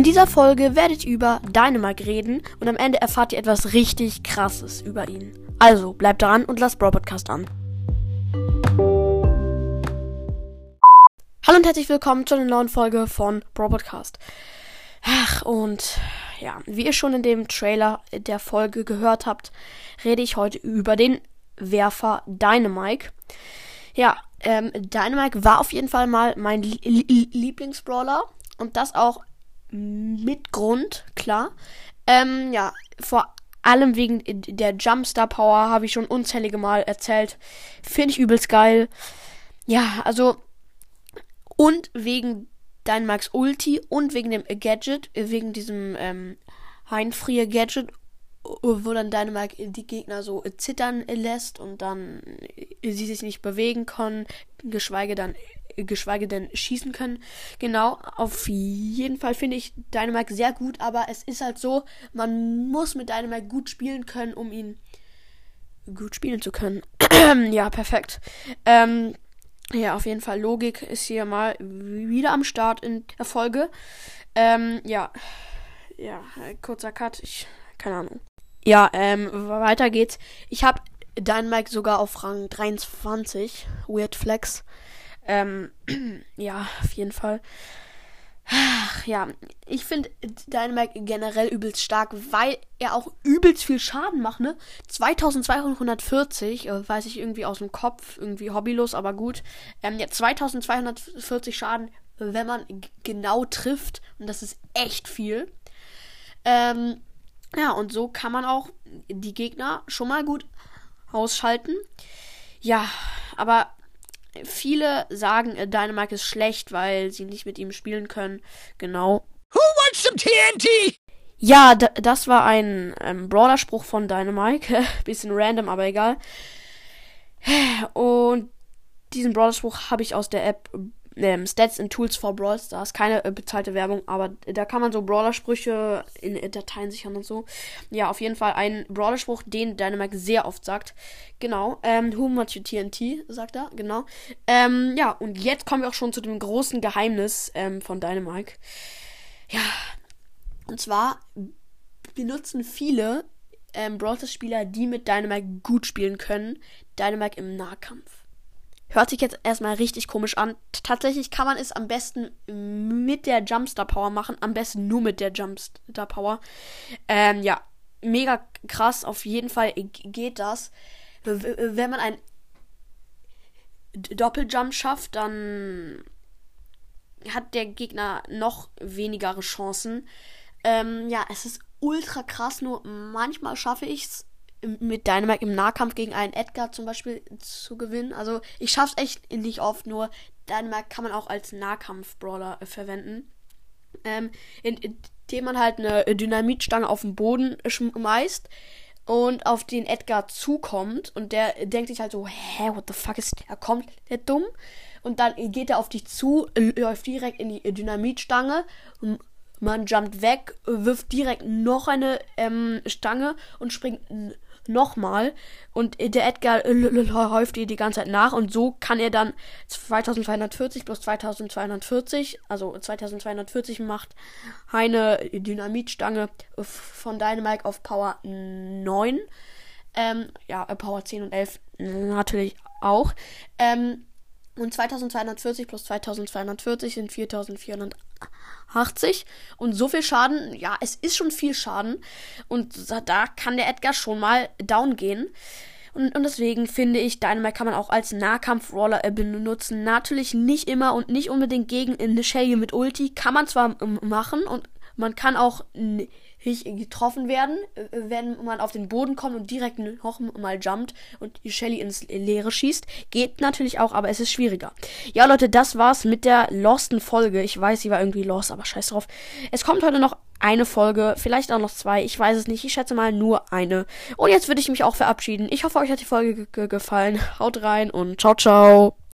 In dieser Folge werdet ihr über Dynamite reden und am Ende erfahrt ihr etwas richtig krasses über ihn. Also bleibt dran und lasst Brawl Podcast an. Hallo und herzlich willkommen zu einer neuen Folge von Brawl Podcast. Ach, und ja, wie ihr schon in dem Trailer der Folge gehört habt, rede ich heute über den Werfer Dynamite. Ja, ähm, Dynamite war auf jeden Fall mal mein Lieblingsbrawler und das auch mit Grund, klar. Ähm, ja, vor allem wegen der Jumpstar Power habe ich schon unzählige Mal erzählt. Finde ich übelst geil. Ja, also und wegen Dynamax Ulti und wegen dem Gadget, wegen diesem ähm, Heinfrier Gadget wo dann Dynamite die Gegner so zittern lässt und dann sie sich nicht bewegen können, geschweige dann geschweige denn schießen können. Genau, auf jeden Fall finde ich Dynamite sehr gut, aber es ist halt so, man muss mit Dynamite gut spielen können, um ihn gut spielen zu können. ja, perfekt. Ähm, ja, auf jeden Fall Logik ist hier mal wieder am Start in der Folge. Ähm, ja. Ja, kurzer Cut. Ich keine Ahnung. Ja, ähm, weiter geht's. Ich habe Dynamite sogar auf Rang 23. Weird Flex. Ähm, ja, auf jeden Fall. Ach, ja, ich finde Dynamite generell übelst stark, weil er auch übelst viel Schaden macht, ne? 2240, äh, weiß ich irgendwie aus dem Kopf, irgendwie hobbylos, aber gut. Ähm, ja, 2240 Schaden, wenn man genau trifft. Und das ist echt viel. Ähm, ja, und so kann man auch die Gegner schon mal gut ausschalten. Ja, aber viele sagen, äh, Dynamite ist schlecht, weil sie nicht mit ihm spielen können. Genau. Who wants some TNT? Ja, das war ein ähm, Brawler-Spruch von Dynamite. Bisschen random, aber egal. Und diesen Brawler-Spruch habe ich aus der App ähm, Stats and Tools for Brawl Stars. Keine äh, bezahlte Werbung, aber da kann man so Brawler-Sprüche in äh, Dateien sichern und so. Ja, auf jeden Fall ein Brawler-Spruch, den Dynamite sehr oft sagt. Genau. Ähm, Who much you TNT, sagt er. Genau. Ähm, ja, und jetzt kommen wir auch schon zu dem großen Geheimnis ähm, von Dynamite. Ja. Und zwar benutzen viele ähm, Brawl Spieler, die mit Dynamite gut spielen können, Dynamite im Nahkampf. Hört sich jetzt erstmal richtig komisch an. Tatsächlich kann man es am besten mit der Jumpstar Power machen. Am besten nur mit der Jumpstar Power. Ähm, ja, mega krass. Auf jeden Fall geht das. Wenn man ein Doppeljump schafft, dann hat der Gegner noch weniger Chancen. Ähm, ja, es ist ultra krass, nur manchmal schaffe ich es mit Dynamite im Nahkampf gegen einen Edgar zum Beispiel zu gewinnen. Also ich schaff's echt nicht oft, nur Dynamite kann man auch als Nahkampf-Brawler äh, verwenden. Ähm, indem man halt eine Dynamitstange auf den Boden schmeißt und auf den Edgar zukommt und der denkt sich halt so, hä, what the fuck ist der komplett dumm? Und dann geht er auf dich zu, läuft direkt in die Dynamitstange man jumpt weg, wirft direkt noch eine ähm, Stange und springt nochmal. Und der Edgar läuft ihr die ganze Zeit nach. Und so kann er dann 2240 plus 2240, also 2240 macht eine Dynamitstange von Dynamite auf Power 9. Ähm, ja, Power 10 und 11 natürlich auch. Ähm, und 2240 plus 2240 sind 4480. Und so viel Schaden, ja, es ist schon viel Schaden. Und da kann der Edgar schon mal down gehen. Und, und deswegen finde ich, Dynamite kann man auch als Nahkampf-Roller äh, benutzen. Natürlich nicht immer und nicht unbedingt gegen eine Shelly mit Ulti. Kann man zwar machen und man kann auch getroffen werden, äh, wenn man auf den Boden kommt und direkt noch mal jumpt und die Shelly ins Leere schießt. Geht natürlich auch, aber es ist schwieriger. Ja, Leute, das war's mit der losten Folge. Ich weiß, sie war irgendwie lost, aber scheiß drauf. Es kommt heute noch eine Folge, vielleicht auch noch zwei, ich weiß es nicht. Ich schätze mal nur eine. Und jetzt würde ich mich auch verabschieden. Ich hoffe, euch hat die Folge gefallen. Haut rein und ciao, ciao.